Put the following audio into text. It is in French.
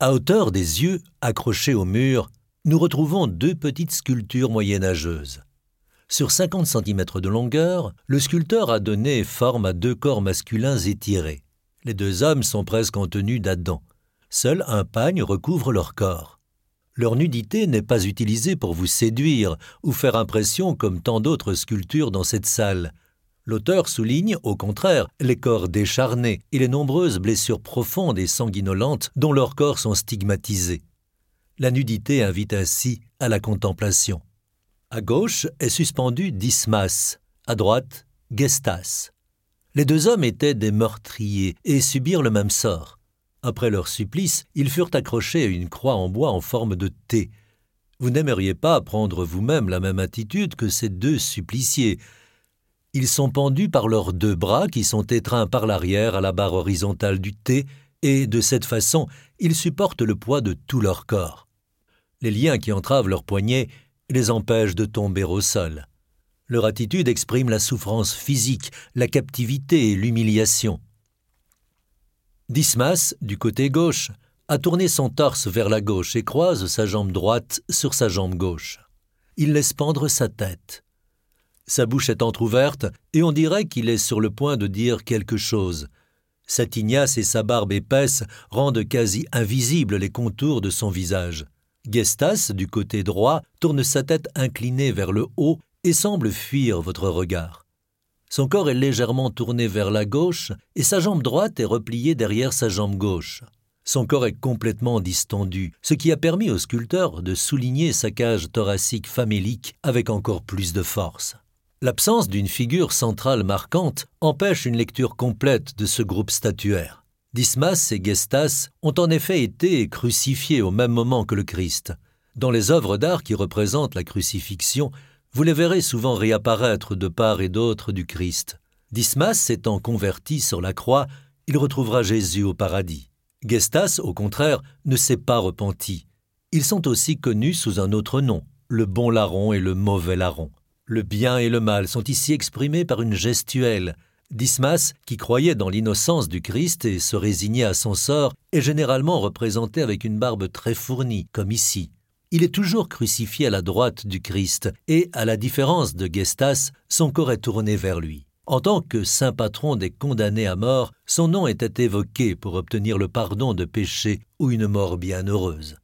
À hauteur des yeux, accrochés au mur, nous retrouvons deux petites sculptures moyenâgeuses. Sur 50 cm de longueur, le sculpteur a donné forme à deux corps masculins étirés. Les deux hommes sont presque en tenue d'Adam. Seul un pagne recouvre leur corps. Leur nudité n'est pas utilisée pour vous séduire ou faire impression comme tant d'autres sculptures dans cette salle. L'auteur souligne, au contraire, les corps décharnés et les nombreuses blessures profondes et sanguinolentes dont leurs corps sont stigmatisés. La nudité invite ainsi à la contemplation. À gauche est suspendu Dismas, à droite Gestas. Les deux hommes étaient des meurtriers et subirent le même sort. Après leur supplice, ils furent accrochés à une croix en bois en forme de T. Vous n'aimeriez pas prendre vous-même la même attitude que ces deux suppliciés. Ils sont pendus par leurs deux bras qui sont étreints par l'arrière à la barre horizontale du T, et de cette façon, ils supportent le poids de tout leur corps. Les liens qui entravent leurs poignets les empêchent de tomber au sol. Leur attitude exprime la souffrance physique, la captivité et l'humiliation. Dismas, du côté gauche, a tourné son torse vers la gauche et croise sa jambe droite sur sa jambe gauche. Il laisse pendre sa tête. Sa bouche est entr'ouverte et on dirait qu'il est sur le point de dire quelque chose. Sa tignasse et sa barbe épaisse rendent quasi invisibles les contours de son visage. Gestas, du côté droit, tourne sa tête inclinée vers le haut et semble fuir votre regard. Son corps est légèrement tourné vers la gauche et sa jambe droite est repliée derrière sa jambe gauche. Son corps est complètement distendu, ce qui a permis au sculpteur de souligner sa cage thoracique famélique avec encore plus de force. L'absence d'une figure centrale marquante empêche une lecture complète de ce groupe statuaire. Dismas et Gestas ont en effet été crucifiés au même moment que le Christ. Dans les œuvres d'art qui représentent la crucifixion, vous les verrez souvent réapparaître de part et d'autre du Christ. Dismas s'étant converti sur la croix, il retrouvera Jésus au paradis. Gestas, au contraire, ne s'est pas repenti. Ils sont aussi connus sous un autre nom, le bon larron et le mauvais larron. Le bien et le mal sont ici exprimés par une gestuelle, Dismas, qui croyait dans l'innocence du Christ et se résignait à son sort, est généralement représenté avec une barbe très fournie, comme ici. Il est toujours crucifié à la droite du Christ, et, à la différence de Gestas, son corps est tourné vers lui. En tant que saint patron des condamnés à mort, son nom était évoqué pour obtenir le pardon de péché ou une mort bienheureuse.